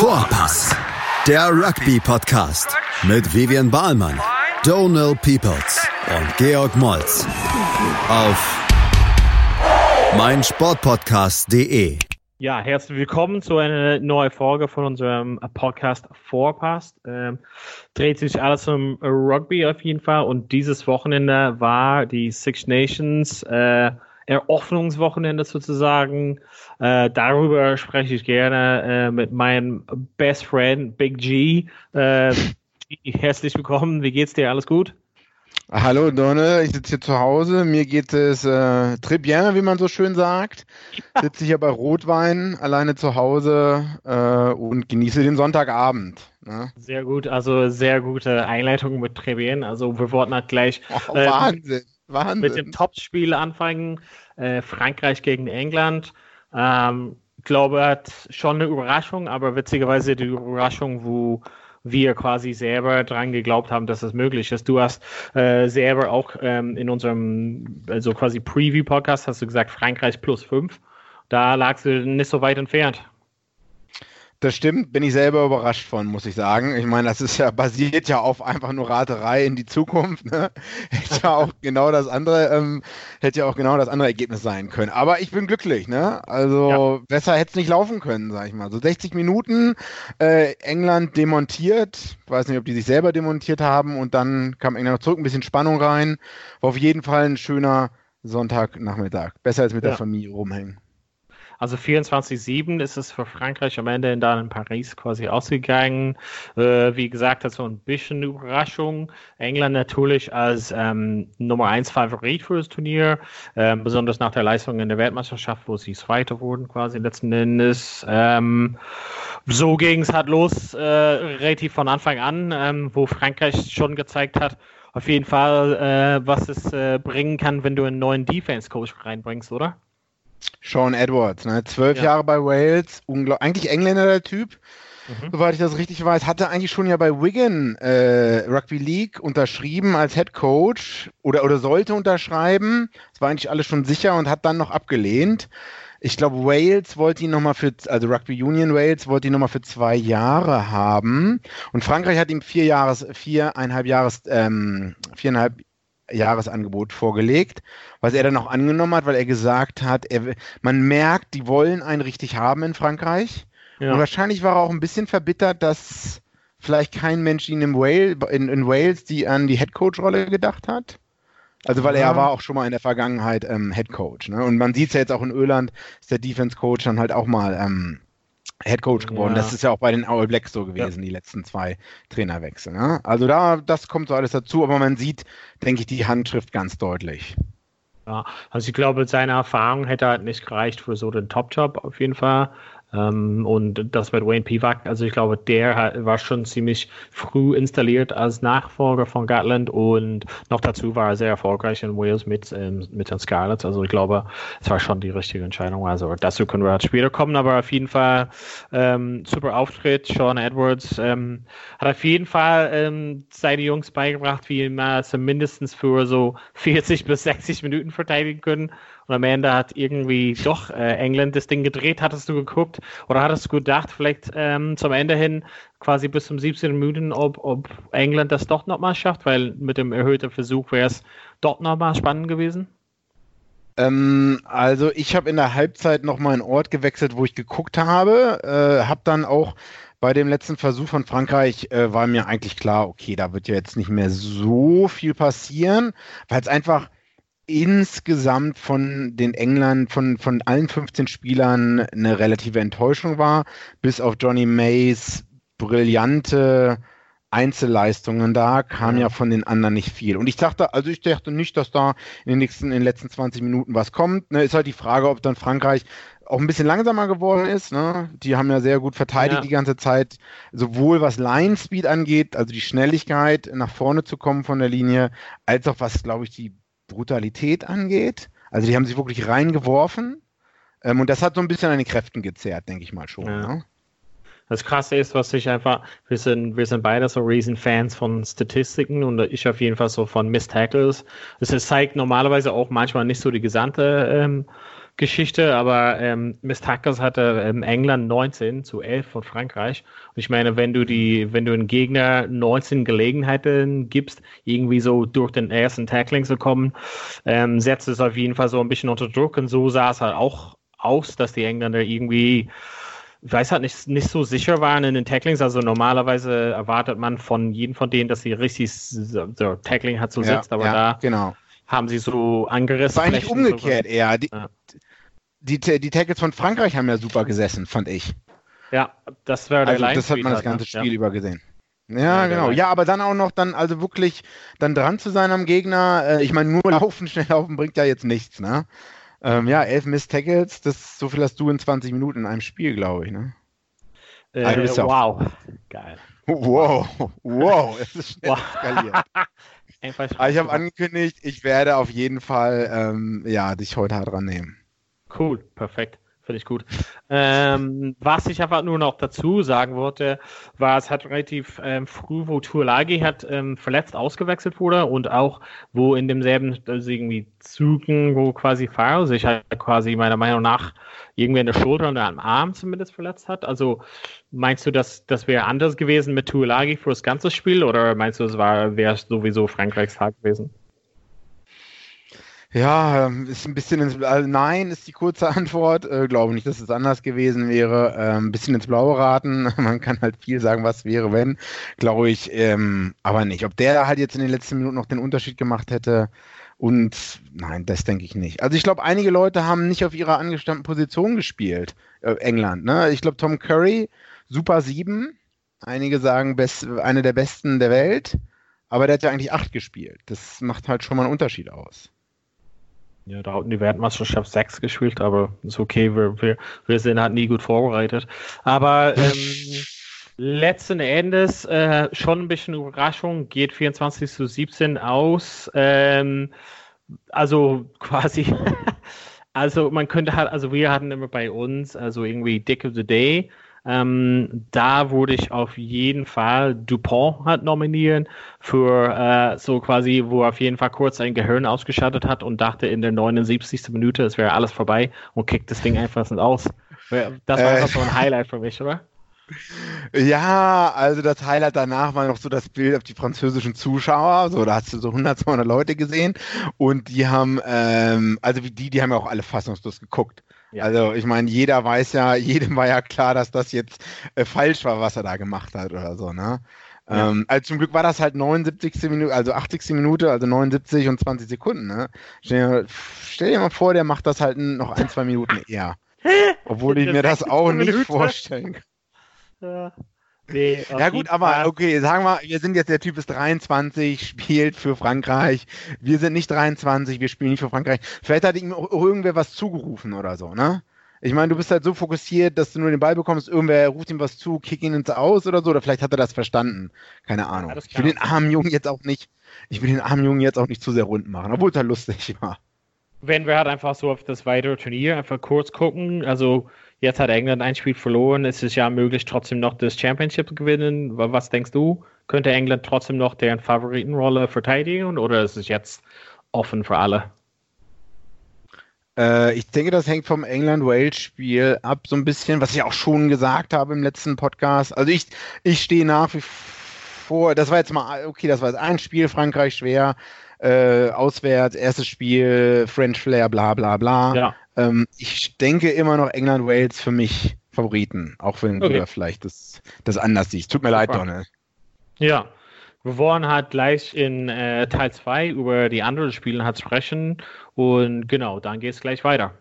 Vorpass, der Rugby-Podcast mit Vivian Bahlmann, Donal Peoples und Georg Moltz auf meinsportpodcast.de. Ja, herzlich willkommen zu einer neuen Folge von unserem Podcast Vorpass. Ähm, dreht sich alles um Rugby auf jeden Fall und dieses Wochenende war die Six Nations äh, Eröffnungswochenende sozusagen. Äh, darüber spreche ich gerne äh, mit meinem Best Friend Big G. Äh, herzlich willkommen. Wie geht's dir? Alles gut? Hallo Donne, ich sitze hier zu Hause. Mir geht es äh, très bien, wie man so schön sagt. Ja. Sitze hier bei Rotwein alleine zu Hause äh, und genieße den Sonntagabend. Ne? Sehr gut, also sehr gute Einleitung mit très bien. Also wir wollten halt gleich oh, Wahnsinn, Wahnsinn. mit dem Topspiel anfangen. Äh, Frankreich gegen England. Ähm, ich glaube, hat schon eine Überraschung, aber witzigerweise die Überraschung, wo wir quasi selber dran geglaubt haben, dass es möglich ist. Du hast äh, selber auch ähm, in unserem, also quasi Preview-Podcast, hast du gesagt, Frankreich plus fünf. Da lagst du nicht so weit entfernt. Das stimmt, bin ich selber überrascht von, muss ich sagen. Ich meine, das ist ja basiert ja auf einfach nur Raterei in die Zukunft. Ne? Hätte ja auch genau das andere, ähm, hätte ja auch genau das andere Ergebnis sein können. Aber ich bin glücklich, ne? Also ja. besser hätte es nicht laufen können, sag ich mal. So 60 Minuten, äh, England demontiert. Ich weiß nicht, ob die sich selber demontiert haben und dann kam England noch zurück, ein bisschen Spannung rein. War auf jeden Fall ein schöner Sonntagnachmittag. Besser als mit ja. der Familie rumhängen. Also 24-7 ist es für Frankreich am Ende dann in Paris quasi ausgegangen. Äh, wie gesagt, das war ein bisschen Überraschung. England natürlich als ähm, Nummer 1 Favorit für das Turnier, äh, besonders nach der Leistung in der Weltmeisterschaft, wo sie Zweiter wurden quasi letzten Endes. Ähm, so ging es halt los, äh, relativ von Anfang an, ähm, wo Frankreich schon gezeigt hat, auf jeden Fall, äh, was es äh, bringen kann, wenn du einen neuen Defense-Coach reinbringst, oder? Sean Edwards, ne? zwölf ja. Jahre bei Wales, eigentlich Engländer der Typ, mhm. soweit ich das richtig weiß, hatte eigentlich schon ja bei Wigan äh, Rugby League unterschrieben als Head Coach oder, oder sollte unterschreiben. Das war eigentlich alles schon sicher und hat dann noch abgelehnt. Ich glaube, Wales wollte ihn nochmal für, also Rugby Union Wales wollte ihn nochmal für zwei Jahre haben. Und Frankreich hat ihm vier Jahres, viereinhalb Jahres, ähm, viereinhalb Jahresangebot vorgelegt, was er dann auch angenommen hat, weil er gesagt hat, er, man merkt, die wollen einen richtig haben in Frankreich. Ja. Und wahrscheinlich war er auch ein bisschen verbittert, dass vielleicht kein Mensch ihn in, Wales, in, in Wales die an die Headcoach-Rolle gedacht hat. Also weil ja. er war auch schon mal in der Vergangenheit ähm, Headcoach. Ne? Und man sieht es ja jetzt auch in Irland, ist der Defense-Coach dann halt auch mal ähm, Head Coach geworden. Ja. Das ist ja auch bei den All Blacks so gewesen, ja. die letzten zwei Trainerwechsel. Ne? Also da, das kommt so alles dazu, aber man sieht, denke ich, die Handschrift ganz deutlich. Ja, also ich glaube, seine Erfahrung hätte halt nicht gereicht für so den Top-Job auf jeden Fall. Ähm, und das mit Wayne Pivak, also ich glaube, der war schon ziemlich früh installiert als Nachfolger von Gatland und noch dazu war er sehr erfolgreich in Wales mit, ähm, mit den Scarlets. Also ich glaube, es war schon die richtige Entscheidung. Also dazu können wir halt später kommen, aber auf jeden Fall ähm, super Auftritt. Sean Edwards ähm, hat auf jeden Fall ähm, seine Jungs beigebracht, wie man zumindest für so 40 bis 60 Minuten verteidigen können. Und am hat irgendwie doch äh, England das Ding gedreht. Hattest du geguckt oder hattest du gedacht, vielleicht ähm, zum Ende hin, quasi bis zum 17. Minuten, ob, ob England das doch nochmal schafft? Weil mit dem erhöhten Versuch wäre es doch nochmal spannend gewesen. Ähm, also ich habe in der Halbzeit nochmal einen Ort gewechselt, wo ich geguckt habe. Äh, habe dann auch bei dem letzten Versuch von Frankreich äh, war mir eigentlich klar, okay, da wird ja jetzt nicht mehr so viel passieren, weil es einfach insgesamt von den Engländern, von, von allen 15 Spielern eine relative Enttäuschung war, bis auf Johnny Mays brillante Einzelleistungen da kam ja. ja von den anderen nicht viel. Und ich dachte, also ich dachte nicht, dass da in den nächsten, in den letzten 20 Minuten was kommt. Ne, ist halt die Frage, ob dann Frankreich auch ein bisschen langsamer geworden ist. Ne? Die haben ja sehr gut verteidigt ja. die ganze Zeit, sowohl was Line Speed angeht, also die Schnelligkeit nach vorne zu kommen von der Linie, als auch was, glaube ich, die Brutalität angeht. Also die haben sich wirklich reingeworfen. Ähm, und das hat so ein bisschen an den Kräften gezerrt, denke ich mal schon. Ja. Ne? Das Krasse ist, was ich einfach, wir sind, wir sind beide so riesen Fans von Statistiken und ich auf jeden Fall so von Miss Tackles. Das zeigt normalerweise auch manchmal nicht so die gesamte ähm, Geschichte, aber ähm, Miss Tackers hatte ähm, England 19 zu 11 von Frankreich. Und ich meine, wenn du die, wenn du einen Gegner 19 Gelegenheiten gibst, irgendwie so durch den ersten Tackling zu kommen, ähm, setzt es auf jeden Fall so ein bisschen unter Druck. Und so sah es halt auch aus, dass die Engländer irgendwie ich weiß halt nicht, nicht so sicher waren in den Tacklings. Also normalerweise erwartet man von jedem von denen, dass sie richtig so, Tackling hat so sitzt, aber ja, da genau. haben sie so angerissen. War eigentlich umgekehrt so. eher. Die, ja. Die, die, Tackles von Frankreich haben ja super gesessen, fand ich. Ja, das wäre der also, Das hat man das ganze Spiel ja. über gesehen. Ja, ja genau. Ja, aber dann auch noch dann also wirklich dann dran zu sein am Gegner. Äh, ich meine, nur laufen, schnell laufen bringt ja jetzt nichts, ne? Ähm, ja, elf Miss Tackles, das, so viel hast du in 20 Minuten in einem Spiel, glaube ich, ne? Äh, also wow, geil. Wow, wow, es ist schnell wow. skaliert. Ich habe angekündigt, ich werde auf jeden Fall ähm, ja, dich heute hart dran nehmen. Cool, perfekt. Finde ich gut. Ähm, was ich einfach nur noch dazu sagen wollte, war, es hat relativ ähm, früh, wo Tuolagi hat ähm, verletzt ausgewechselt wurde und auch wo in demselben also irgendwie Zügen, wo quasi Faro sich halt quasi meiner Meinung nach irgendwie in der Schulter oder am Arm zumindest verletzt hat. Also meinst du, dass das wäre anders gewesen mit Tuolagi für das ganze Spiel oder meinst du, es wäre sowieso Frankreichs Tag gewesen? Ja, ähm, ist ein bisschen ins also Nein ist die kurze Antwort. Äh, glaube nicht, dass es anders gewesen wäre. Äh, ein bisschen ins Blaue raten. Man kann halt viel sagen, was wäre, wenn. Glaube ich, ähm, aber nicht. Ob der halt jetzt in den letzten Minuten noch den Unterschied gemacht hätte. Und nein, das denke ich nicht. Also ich glaube, einige Leute haben nicht auf ihrer angestammten Position gespielt. Äh, England. Ne? Ich glaube, Tom Curry, Super 7. Einige sagen, best, eine der besten der Welt. Aber der hat ja eigentlich acht gespielt. Das macht halt schon mal einen Unterschied aus. Ja, da hatten die Weltmeisterschaft 6 gespielt, aber ist okay, wir, wir, wir sind halt nie gut vorbereitet. Aber ähm, letzten Endes äh, schon ein bisschen Überraschung, geht 24 zu 17 aus. Ähm, also quasi, also man könnte halt, also wir hatten immer bei uns, also irgendwie Dick of the Day ähm, da würde ich auf jeden Fall Dupont halt nominieren für äh, so quasi, wo er auf jeden Fall kurz sein Gehirn ausgeschaltet hat und dachte in der 79. Minute, es wäre alles vorbei und kickt das Ding einfach nicht aus. Das war äh, so ein Highlight für mich, oder? Ja, also das Highlight danach war noch so das Bild auf die französischen Zuschauer. So, da hast du so 100, 200 Leute gesehen und die haben, ähm, also wie die, die haben ja auch alle fassungslos geguckt. Ja. Also ich meine, jeder weiß ja, jedem war ja klar, dass das jetzt äh, falsch war, was er da gemacht hat oder so, ne? Ja. Ähm, also zum Glück war das halt 79. Minute, also 80. Minute, also 79 und 20 Sekunden, ne? Stell dir, stell dir mal vor, der macht das halt noch ein, zwei Minuten eher. Obwohl ich mir das auch nicht vorstellen kann. Ja. Nee, ja gut, aber okay, sagen wir, wir sind jetzt, der Typ ist 23, spielt für Frankreich. Wir sind nicht 23, wir spielen nicht für Frankreich. Vielleicht hat ihm auch irgendwer was zugerufen oder so, ne? Ich meine, du bist halt so fokussiert, dass du nur den Ball bekommst, irgendwer ruft ihm was zu, kick ihn ins Aus oder so, oder vielleicht hat er das verstanden. Keine Ahnung. Ja, ich will den armen Jungen jetzt auch nicht, ich will den armen Jungen jetzt auch nicht zu sehr rund machen, obwohl es halt lustig war. Wenn wir halt einfach so auf das weitere Turnier einfach kurz gucken, also Jetzt hat England ein Spiel verloren. Es ist ja möglich, trotzdem noch das Championship zu gewinnen. Was denkst du? Könnte England trotzdem noch deren Favoritenrolle verteidigen oder ist es jetzt offen für alle? Äh, ich denke, das hängt vom England-Wales-Spiel ab, so ein bisschen, was ich auch schon gesagt habe im letzten Podcast. Also ich, ich stehe nach wie vor, das war jetzt mal, okay, das war jetzt ein Spiel, Frankreich schwer, äh, auswärts, erstes Spiel, French Flair, bla bla bla. Ja. Ähm, ich denke immer noch England, Wales für mich Favoriten, auch wenn okay. du da vielleicht das, das anders siehst. Tut mir leid, Donald. Ja, wir wollen halt gleich in äh, Teil 2 über die anderen Spiele halt sprechen und genau, dann geht es gleich weiter.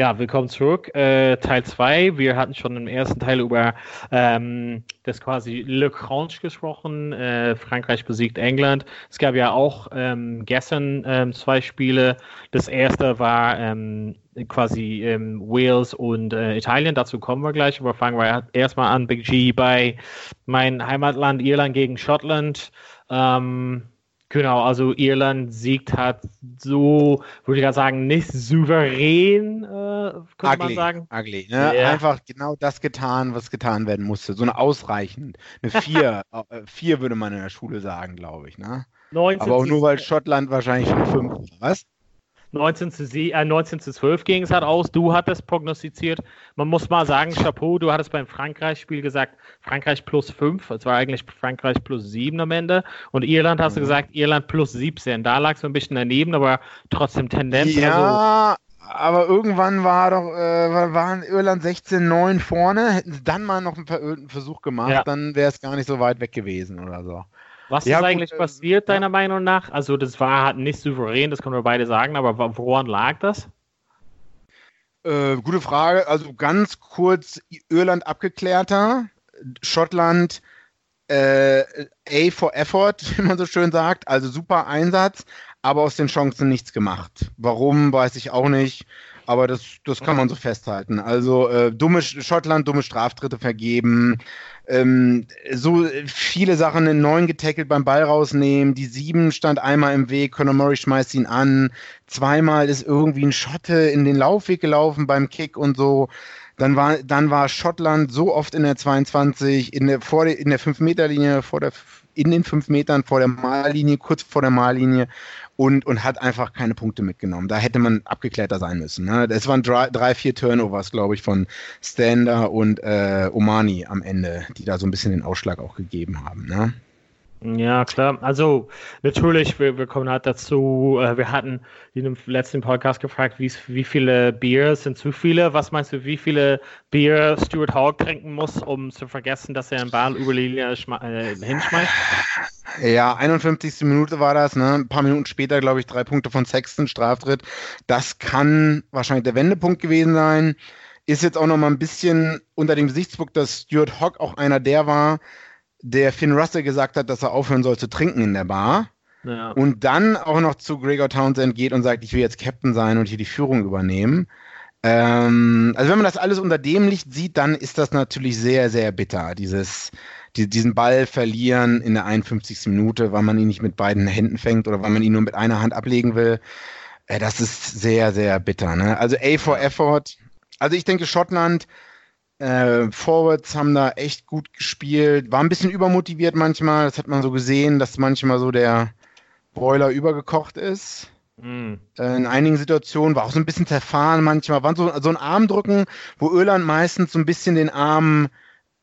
Ja, willkommen zurück. Äh, Teil 2. Wir hatten schon im ersten Teil über ähm, das quasi Le Cranche gesprochen. Äh, Frankreich besiegt England. Es gab ja auch ähm, gestern ähm, zwei Spiele. Das erste war ähm, quasi ähm, Wales und äh, Italien. Dazu kommen wir gleich. Aber fangen wir erstmal an. Big G bei mein Heimatland Irland gegen Schottland. Ähm, Genau, also Irland siegt hat so, würde ich gerade sagen, nicht souverän, äh, könnte ugly, man sagen. Ugly, ne? Ja. Einfach genau das getan, was getan werden musste. So eine ausreichend. Eine vier, äh, vier würde man in der Schule sagen, glaube ich, ne? 19, Aber auch nur, weil Schottland wahrscheinlich schon fünf war, was? 19 zu, äh, 19 zu 12 ging es halt aus. Du hattest prognostiziert. Man muss mal sagen, Chapeau, du hattest beim Frankreich-Spiel gesagt, Frankreich plus 5. Es war eigentlich Frankreich plus 7 am Ende. Und Irland hast mhm. du gesagt, Irland plus 17. Da lag es ein bisschen daneben, aber trotzdem Tendenz. Ja, also, aber irgendwann war doch, äh, waren Irland 16-9 vorne. Hätten sie dann mal noch einen Versuch gemacht, ja. dann wäre es gar nicht so weit weg gewesen oder so. Was ja, ist eigentlich gut, äh, passiert, deiner ja. Meinung nach? Also, das war halt nicht souverän, das können wir beide sagen, aber woran lag das? Äh, gute Frage. Also, ganz kurz: Irland abgeklärter, Schottland äh, A for Effort, wie man so schön sagt. Also, super Einsatz, aber aus den Chancen nichts gemacht. Warum, weiß ich auch nicht. Aber das, das kann man so festhalten. Also äh, dumme Schottland, dumme Straftritte vergeben, ähm, so viele Sachen in neun getackelt beim Ball rausnehmen. Die sieben stand einmal im Weg, Conor Murray schmeißt ihn an. Zweimal ist irgendwie ein Schotte in den Laufweg gelaufen beim Kick und so. Dann war, dann war Schottland so oft in der 22, in der, vor in der 5-Meter-Linie, vor der, in den 5 Metern vor der Mahllinie, kurz vor der Mahllinie und, und hat einfach keine Punkte mitgenommen. Da hätte man abgeklärter sein müssen. Ne? Es waren drei, drei vier Turnovers, glaube ich, von Stander und äh, Omani am Ende, die da so ein bisschen den Ausschlag auch gegeben haben. Ne? Ja, klar. Also natürlich, wir, wir kommen halt dazu, äh, wir hatten in dem letzten Podcast gefragt, wie, wie viele Bier sind zu viele. Was meinst du, wie viele Bier Stuart Hawk trinken muss, um zu vergessen, dass er einen Ball über die Linie äh, hinschmeißt? Ja, 51. Minute war das, ne? Ein paar Minuten später, glaube ich, drei Punkte von Sexton, Straftritt. Das kann wahrscheinlich der Wendepunkt gewesen sein. Ist jetzt auch noch mal ein bisschen unter dem Gesichtspunkt, dass Stuart Hawk auch einer der war, der Finn Russell gesagt hat, dass er aufhören soll zu trinken in der Bar. Ja. Und dann auch noch zu Gregor Townsend geht und sagt, ich will jetzt Captain sein und hier die Führung übernehmen. Ähm, also wenn man das alles unter dem Licht sieht, dann ist das natürlich sehr, sehr bitter, dieses, die, diesen Ball verlieren in der 51. Minute, weil man ihn nicht mit beiden Händen fängt oder weil man ihn nur mit einer Hand ablegen will. Äh, das ist sehr, sehr bitter. Ne? Also A for Effort. Also ich denke, Schottland äh, Forwards haben da echt gut gespielt, war ein bisschen übermotiviert manchmal. Das hat man so gesehen, dass manchmal so der Boiler übergekocht ist. Mm. Äh, in einigen Situationen war auch so ein bisschen zerfahren manchmal. War so, so ein Armdrücken, wo Irland meistens so ein bisschen den Arm,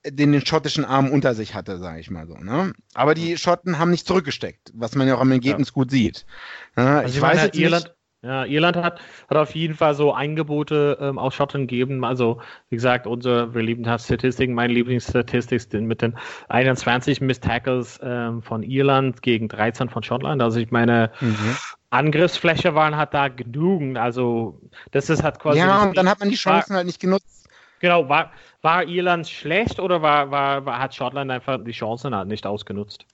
den, den schottischen Arm unter sich hatte, sage ich mal so. Ne? Aber die Schotten haben nicht zurückgesteckt, was man ja auch am Ergebnis ja. gut sieht. Ja, also ich weiß jetzt Irland, ja, Irland hat, hat auf jeden Fall so Angebote ähm, aus Schottland gegeben. Also, wie gesagt, unsere, das Statistiken. Meine Lieblingsstatistik sind mit den 21 Miss Tackles ähm, von Irland gegen 13 von Schottland. Also, ich meine, mhm. Angriffsfläche waren halt da genügend. Also, das ist halt quasi. Ja, und dann hat man die Chancen war, halt nicht genutzt. Genau, war, war Irland schlecht oder war, war, war, hat Schottland einfach die Chancen halt nicht ausgenutzt?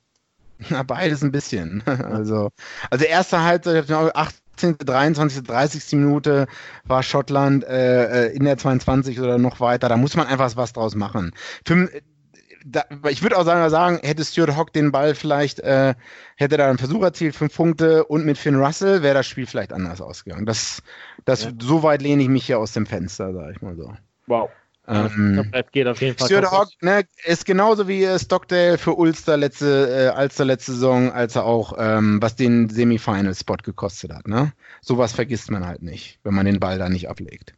Na, beides ein bisschen. Also, also erste Halbzeit, 8 23., 30. Minute war Schottland äh, äh, in der 22 oder noch weiter. Da muss man einfach was draus machen. Für, da, ich würde auch sagen, hätte Stuart Hock den Ball vielleicht, äh, hätte da einen Versuch erzielt, fünf Punkte und mit Finn Russell wäre das Spiel vielleicht anders ausgegangen. Das, das, ja. So weit lehne ich mich hier aus dem Fenster, sag ich mal so. Wow. Ähm, das geht auf jeden Fall. Stuart Hawk ne, ist genauso wie äh, Stockdale für Ulster letzte, äh, Alster letzte Saison, als er auch, ähm, was den Semifinal-Spot gekostet hat. Ne? Sowas vergisst man halt nicht, wenn man den Ball da nicht ablegt.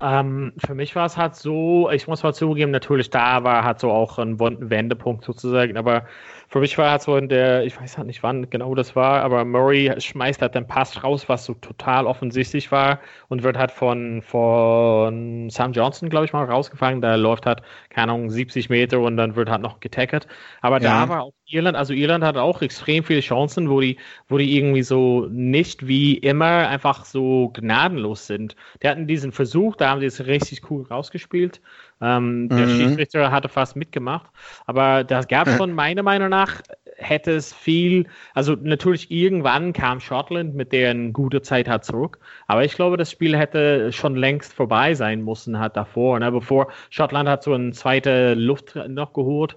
Ähm, für mich war es halt so, ich muss mal zugeben, natürlich da war halt so auch ein Wendepunkt sozusagen, aber für mich war halt so in der, ich weiß halt nicht wann genau das war, aber Murray schmeißt halt den Pass raus, was so total offensichtlich war und wird halt von, von Sam Johnson, glaube ich, mal rausgefangen. Da läuft halt, keine Ahnung, 70 Meter und dann wird halt noch getackert. Aber ja. da war auch Irland, also Irland hat auch extrem viele Chancen, wo die, wo die irgendwie so nicht wie immer einfach so gnadenlos sind. Die hatten diesen Versuch, da haben sie es richtig cool rausgespielt. Ähm, der mhm. Schiedsrichter hatte fast mitgemacht, aber das gab schon meiner Meinung nach hätte es viel, also natürlich irgendwann kam Schottland mit deren gute Zeit hat zurück, aber ich glaube, das Spiel hätte schon längst vorbei sein müssen, hat davor, ne, bevor Schottland hat so eine zweite Luft noch geholt.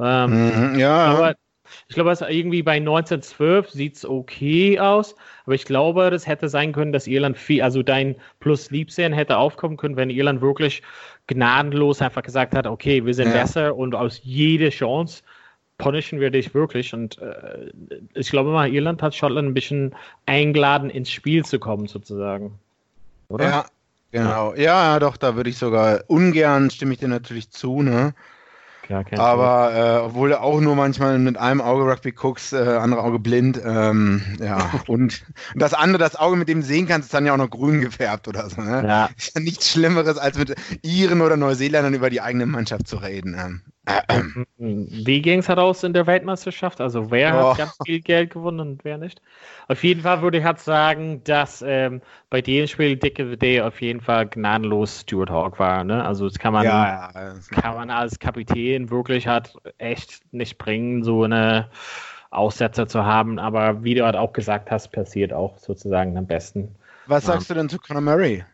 Ähm, mhm, ja. Aber ich glaube, es irgendwie bei 1912 sieht es okay aus, aber ich glaube, das hätte sein können, dass Irland viel, also dein Plus Liebsehen hätte aufkommen können, wenn Irland wirklich gnadenlos einfach gesagt hat, okay, wir sind ja. besser und aus jeder Chance punishen wir dich wirklich. Und äh, ich glaube mal, Irland hat Schottland ein bisschen eingeladen, ins Spiel zu kommen, sozusagen. Oder? Ja, genau. Ja, doch, da würde ich sogar ungern, stimme ich dir natürlich zu, ne? Klar, Aber äh, obwohl du auch nur manchmal mit einem Auge Rugby guckst, äh, andere Auge blind, ähm, ja, und das andere, das Auge, mit dem du sehen kannst, ist dann ja auch noch grün gefärbt oder so. Ne? Ja. Ist ja nichts Schlimmeres, als mit Iren oder Neuseeländern über die eigene Mannschaft zu reden. Ähm. Wie ging es heraus in der Weltmeisterschaft? Also wer oh. hat ganz viel Geld gewonnen und wer nicht? Auf jeden Fall würde ich halt sagen, dass ähm, bei dem Spiel Dicke WD auf jeden Fall gnadenlos Stuart Hawk war. Ne? Also das kann man, ja, ja. kann man als Kapitän wirklich halt echt nicht bringen, so eine Aussetzer zu haben. Aber wie du halt auch gesagt hast, passiert auch sozusagen am besten. Was sagst du denn zu Conor Murray?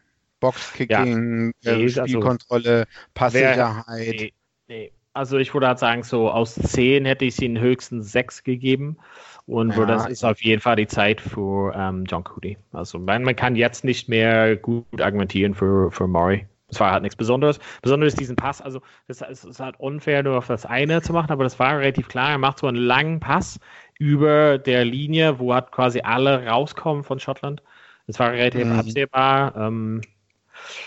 Boxkicking, ja, nee, also Spielkontrolle, also, Passsicherheit. Nee, nee. Also ich würde halt sagen, so aus 10 hätte ich ihn höchstens 6 gegeben. Und ja. das ist auf jeden Fall die Zeit für ähm, John Cody. Also man, man, kann jetzt nicht mehr gut argumentieren für, für Murray. Es war halt nichts Besonderes. Besonders diesen Pass, also das ist, halt unfair, nur auf das eine zu machen, aber das war relativ klar. Er macht so einen langen Pass über der Linie, wo halt quasi alle rauskommen von Schottland. Das war relativ mhm. absehbar. Ähm,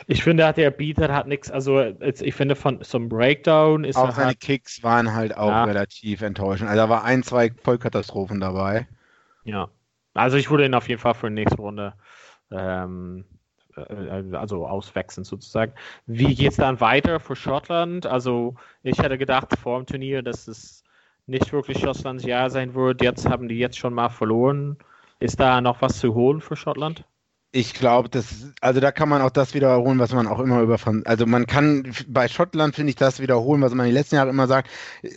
ich finde, der Beater hat nichts, also ich finde von zum Breakdown ist Auch seine halt, Kicks waren halt auch ja. relativ enttäuschend. Also da war ein, zwei Vollkatastrophen dabei. Ja. Also ich würde ihn auf jeden Fall für die nächste Runde ähm, äh, also auswechseln sozusagen. Wie geht es dann weiter für Schottland? Also ich hätte gedacht vor dem Turnier, dass es nicht wirklich Schottlands Jahr sein wird. Jetzt haben die jetzt schon mal verloren. Ist da noch was zu holen für Schottland? Ich glaube, das, also da kann man auch das wiederholen, was man auch immer über, also man kann bei Schottland finde ich das wiederholen, was man die letzten Jahre immer sagt. Äh,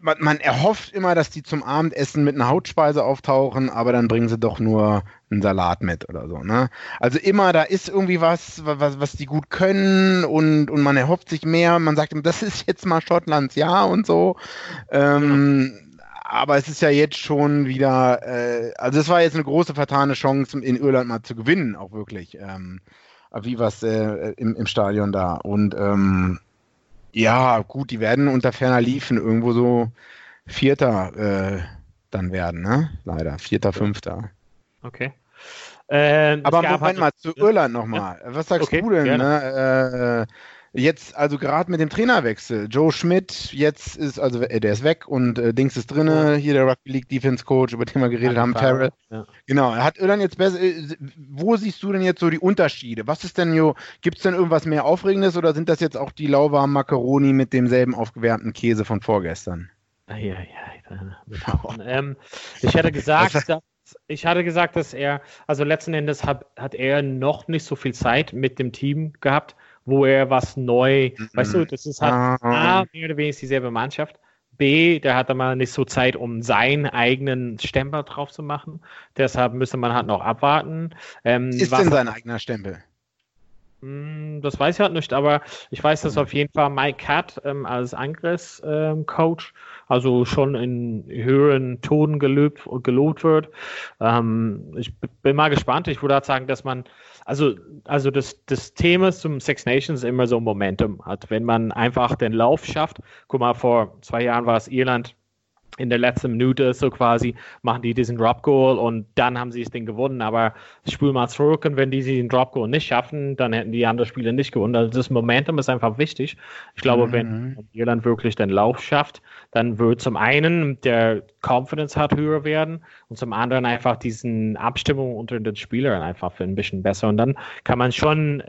man, man, erhofft immer, dass die zum Abendessen mit einer Hautspeise auftauchen, aber dann bringen sie doch nur einen Salat mit oder so. Ne? Also immer, da ist irgendwie was, was, was die gut können und, und man erhofft sich mehr. Man sagt, das ist jetzt mal Schottlands Jahr und so. Ähm, ja aber es ist ja jetzt schon wieder, äh, also es war jetzt eine große vertane Chance, in Irland mal zu gewinnen, auch wirklich. Ähm, wie was äh, im, im Stadion da. Und ähm, ja, gut, die werden unter ferner Liefen irgendwo so Vierter äh, dann werden, ne? Leider. Vierter, Fünfter. Okay. Äh, aber Moment halt mal zu Irland nochmal. Ja. Was sagst okay, du denn? Ne? Äh, Jetzt, also gerade mit dem Trainerwechsel, Joe Schmidt, jetzt ist, also äh, der ist weg und äh, Dings ist drinne, hier der Rugby League Defense Coach, über den wir geredet ja, haben, Farrell. Ja. Genau, hat Irland jetzt besser, äh, wo siehst du denn jetzt so die Unterschiede? Was ist denn, gibt es denn irgendwas mehr Aufregendes oder sind das jetzt auch die lauwarmen Macaroni mit demselben aufgewärmten Käse von vorgestern? Ja, ja, ja. ähm, ich hätte gesagt, ich hatte gesagt, dass er, also letzten Endes hat, hat er noch nicht so viel Zeit mit dem Team gehabt wo er was neu, mhm. weißt du, das ist halt A, mehr oder weniger dieselbe Mannschaft. B, der hat mal nicht so Zeit, um seinen eigenen Stempel drauf zu machen. Deshalb müsste man halt noch abwarten. Ähm, ist denn sein eigener Stempel? Hm, das weiß ich halt nicht, aber ich weiß, dass auf jeden Fall Mike Cat ähm, als Angriffscoach ähm, also schon in höheren Tonen gelobt, gelobt wird. Ähm, ich bin mal gespannt. Ich würde halt sagen, dass man, also, also das, das Thema zum Six Nations immer so Momentum hat. Wenn man einfach den Lauf schafft, guck mal, vor zwei Jahren war es Irland, in der letzten Minute so quasi machen die diesen Drop Goal und dann haben sie das Ding gewonnen. Aber spül mal zurück und wenn die den Drop Goal nicht schaffen, dann hätten die anderen Spiele nicht gewonnen. Also das Momentum ist einfach wichtig. Ich glaube, mhm. wenn Irland wirklich den Lauf schafft, dann wird zum einen der Confidence hat höher werden und zum anderen einfach diesen Abstimmung unter den Spielern einfach für ein bisschen besser. Und dann kann man schon,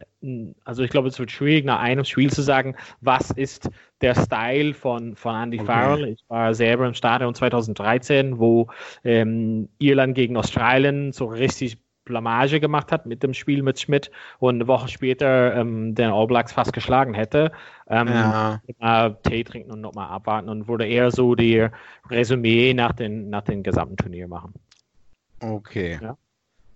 also ich glaube, es wird schwierig, nach einem Spiel zu sagen, was ist der Style von, von Andy okay. Farrell. Ich war selber im Stadion 2013, wo ähm, Irland gegen Australien so richtig Blamage gemacht hat mit dem Spiel mit Schmidt und eine Woche später ähm, den All Blacks fast geschlagen hätte. Ähm, ja. Mal Tee trinken und nochmal abwarten und würde eher so die Resümee nach den, nach den gesamten Turnier machen. Okay. Ja.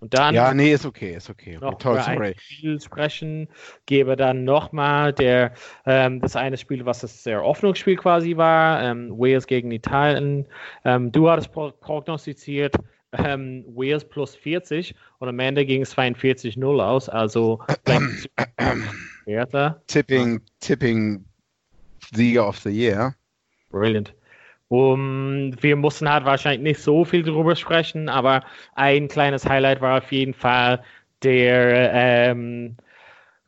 Und dann ja, nee, ist okay, ist okay. Noch Toll, über ein Spiel sprechen, gebe dann nochmal der ähm, das eine Spiel, was das sehr Hoffnungsspiel quasi war, ähm, Wales gegen Italien. Ähm, du hattest prognostiziert, ähm, Wales plus 40 und am Ende ging es 42-0 aus, also Tipping, Tipping Sieger of the Year. Brilliant. Um, wir mussten halt wahrscheinlich nicht so viel drüber sprechen, aber ein kleines Highlight war auf jeden Fall der ähm,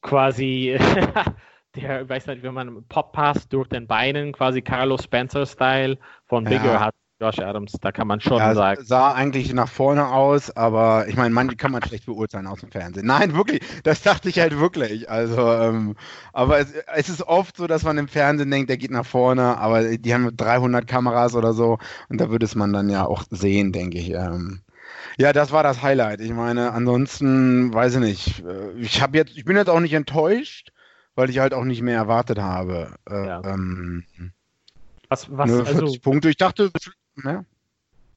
quasi der, ich weiß nicht, wie man Pop-Pass durch den Beinen, quasi Carlos Spencer-Style von Bigger ja. hat. Josh Adams, da kann man schon ja, sagen. Sah eigentlich nach vorne aus, aber ich meine, manche kann man schlecht beurteilen aus dem Fernsehen. Nein, wirklich, das dachte ich halt wirklich. Also, ähm, aber es, es, ist oft so, dass man im Fernsehen denkt, der geht nach vorne, aber die haben 300 Kameras oder so und da würde es man dann ja auch sehen, denke ich. Ähm, ja, das war das Highlight. Ich meine, ansonsten weiß ich nicht. Äh, ich habe jetzt, ich bin jetzt auch nicht enttäuscht, weil ich halt auch nicht mehr erwartet habe. Äh, ja. Ähm, was, was, also, Punkte. Ich dachte, ja.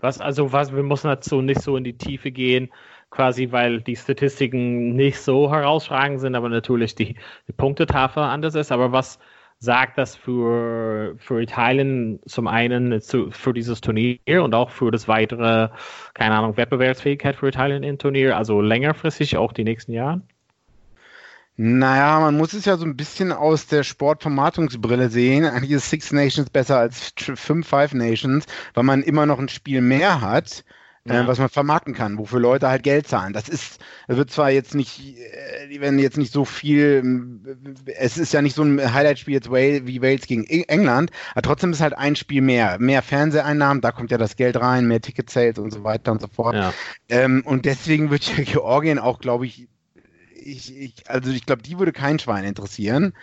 Was, also, was, wir müssen dazu nicht so in die Tiefe gehen, quasi, weil die Statistiken nicht so herausragend sind, aber natürlich die, die Punktetafel anders ist. Aber was sagt das für, für Italien zum einen zu, für dieses Turnier und auch für das weitere, keine Ahnung, Wettbewerbsfähigkeit für Italien im Turnier, also längerfristig auch die nächsten Jahre? Naja, man muss es ja so ein bisschen aus der Sportvermarktungsbrille sehen. Eigentlich ist Six Nations besser als fünf Five Nations, weil man immer noch ein Spiel mehr hat, äh, ja. was man vermarkten kann, wofür Leute halt Geld zahlen. Das ist, das wird zwar jetzt nicht, äh, die werden jetzt nicht so viel, es ist ja nicht so ein Highlight-Spiel jetzt wie Wales gegen England, aber trotzdem ist halt ein Spiel mehr. Mehr Fernseheinnahmen, da kommt ja das Geld rein, mehr Ticket-Sales und so weiter und so fort. Ja. Ähm, und deswegen wird ja Georgien auch, glaube ich, ich, ich, also ich glaube, die würde kein Schwein interessieren,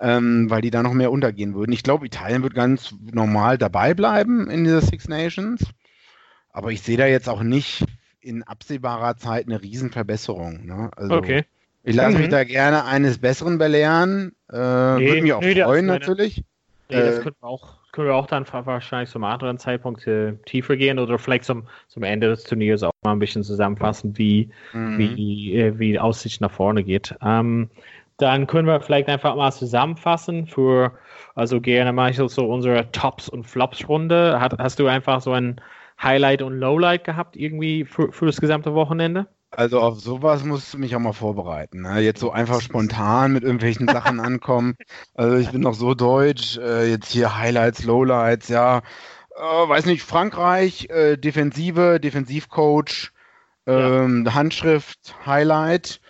ähm, weil die da noch mehr untergehen würden. Ich glaube, Italien wird ganz normal dabei bleiben in dieser Six Nations. Aber ich sehe da jetzt auch nicht in absehbarer Zeit eine Riesenverbesserung. Ne? Also, okay. Ich lasse mhm. mich da gerne eines Besseren belehren. Äh, nee, Würde mich auch nee, freuen, natürlich. Nee, das äh, könnte auch können wir auch dann wahrscheinlich zum anderen Zeitpunkt äh, tiefer gehen oder vielleicht zum, zum Ende des Turniers auch mal ein bisschen zusammenfassen, wie, mhm. wie, äh, wie die Aussicht nach vorne geht. Ähm, dann können wir vielleicht einfach mal zusammenfassen für, also gerne mal so unsere Tops und Flops Runde. Hat, hast du einfach so ein Highlight und Lowlight gehabt irgendwie für, für das gesamte Wochenende? Also auf sowas musst du mich auch mal vorbereiten. Ne? Jetzt so einfach spontan mit irgendwelchen Sachen ankommen. Also ich bin noch so deutsch. Äh, jetzt hier Highlights, Lowlights, ja. Äh, weiß nicht, Frankreich, äh, Defensive, Defensivcoach, ähm, ja. Handschrift, Highlight,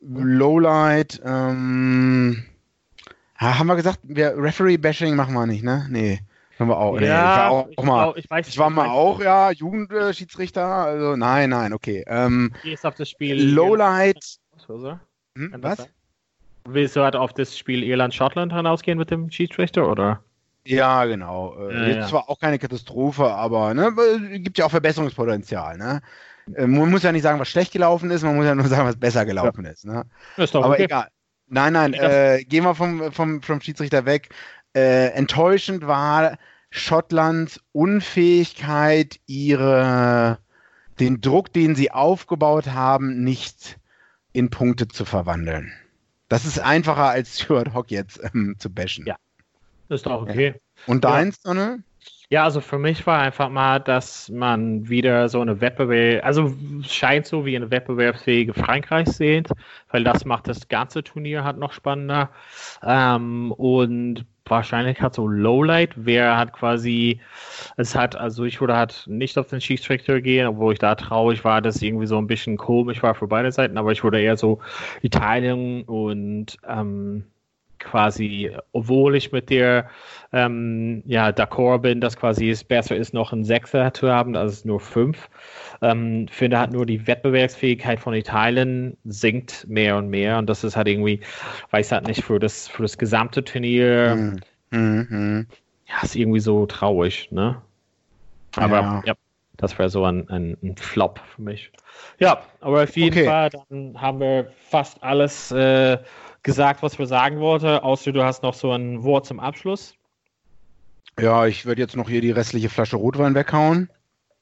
Lowlight. Ähm, haben wir gesagt, wir Referee-Bashing machen wir nicht, ne? Nee. Haben wir auch. Ja, nee, ich war auch, ich, mal, ich, weiß, ich war mal auch, ja, Jugendschiedsrichter. Also nein, nein, okay. Ähm, Gehst auf das Spiel. Lowlight. Hm, was? Willst du halt auf das Spiel Irland-Schottland hinausgehen mit dem Schiedsrichter, oder? Ja, genau. Äh, ja, ja. zwar auch keine Katastrophe, aber ne, gibt ja auch Verbesserungspotenzial. Ne? Äh, man muss ja nicht sagen, was schlecht gelaufen ist, man muss ja nur sagen, was besser gelaufen ja. ist. Ne? ist doch aber okay. egal. Nein, nein, äh, gehen wir vom, vom, vom Schiedsrichter weg äh, enttäuschend war Schottlands Unfähigkeit, ihre, den Druck, den sie aufgebaut haben, nicht in Punkte zu verwandeln. Das ist einfacher als Stuart Hock jetzt ähm, zu bashen. Ja, ist doch okay. Und deins, ja. Sonne? Ja, also für mich war einfach mal, dass man wieder so eine Wettbewerb, also scheint so wie eine wettbewerbsfähige Frankreich sieht, weil das macht das ganze Turnier halt noch spannender. Ähm, und wahrscheinlich hat so Lowlight, wer hat quasi, es hat, also ich würde halt nicht auf den Schiedsrichter gehen, obwohl ich da traurig war, dass irgendwie so ein bisschen komisch war für beide Seiten, aber ich würde eher so Italien und ähm, quasi, obwohl ich mit der ähm, ja, d'accord bin, dass quasi es besser ist, noch einen Sechser zu haben, als nur fünf. Ähm, finde halt nur die Wettbewerbsfähigkeit von Italien sinkt mehr und mehr und das ist halt irgendwie, weiß halt nicht, für das, für das gesamte Turnier, mhm. Mhm. ja, ist irgendwie so traurig, ne? Aber ja, ja das wäre so ein, ein, ein, Flop für mich. Ja, aber auf jeden okay. Fall, dann haben wir fast alles äh, gesagt, was wir sagen wollten, außer du hast noch so ein Wort zum Abschluss. Ja, ich würde jetzt noch hier die restliche Flasche Rotwein weghauen.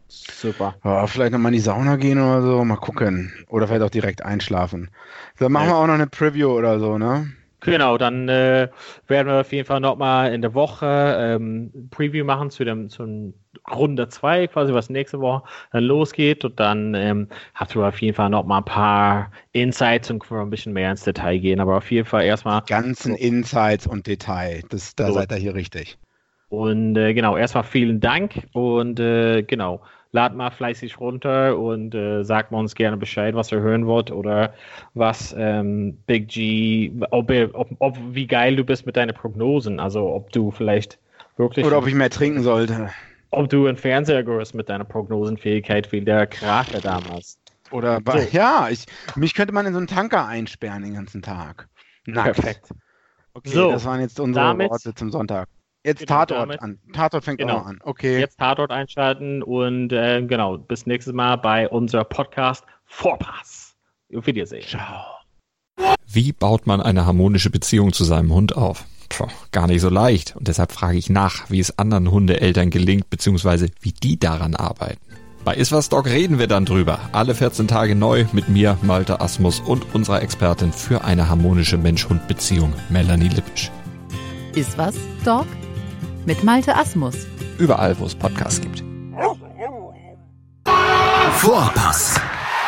Super. Ja, vielleicht nochmal in die Sauna gehen oder so, mal gucken. Oder vielleicht auch direkt einschlafen. Dann machen ja. wir auch noch eine Preview oder so, ne? Genau, dann äh, werden wir auf jeden Fall nochmal in der Woche ähm, Preview machen zu dem zu Runde 2, quasi was nächste Woche dann losgeht. Und dann ähm, hast du auf jeden Fall nochmal ein paar Insights und können wir ein bisschen mehr ins Detail gehen. Aber auf jeden Fall erstmal. Die ganzen Insights und Detail, das, da so. seid ihr hier richtig. Und äh, genau, erstmal vielen Dank und äh, genau, lad mal fleißig runter und äh, sagt mal uns gerne Bescheid, was ihr hören wollt oder was ähm, Big G, ob, ob, ob, wie geil du bist mit deinen Prognosen, also ob du vielleicht wirklich. Oder ob ich mehr trinken sollte. Ob du ein Fernseher gehörst mit deiner Prognosenfähigkeit wie der Krater damals. Oder bei, so. ja, ich, mich könnte man in so einen Tanker einsperren den ganzen Tag. Nackt. Perfekt. Okay, so, das waren jetzt unsere damit, Worte zum Sonntag. Jetzt genau, Tatort damit, an. Tatort fängt genau, auch an. Okay. Jetzt Tatort einschalten und äh, genau, bis nächstes Mal bei unser Podcast Vorpass. Auf Wiedersehen. Ciao. Wie baut man eine harmonische Beziehung zu seinem Hund auf? Puh, gar nicht so leicht. Und deshalb frage ich nach, wie es anderen Hundeeltern gelingt, beziehungsweise wie die daran arbeiten. Bei Iswas Dog reden wir dann drüber. Alle 14 Tage neu mit mir, Malte Asmus und unserer Expertin für eine harmonische Mensch-Hund-Beziehung, Melanie Lippisch. Iswas Dog? Mit Malte Asmus. Überall, wo es Podcasts gibt. Vorpass.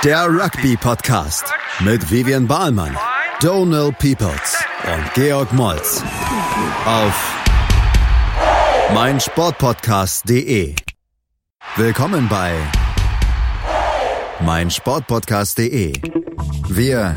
Der Rugby-Podcast mit Vivian Bahlmann, Donal Peoples und Georg Moltz auf meinsportpodcast.de. Willkommen bei meinsportpodcast.de. Wir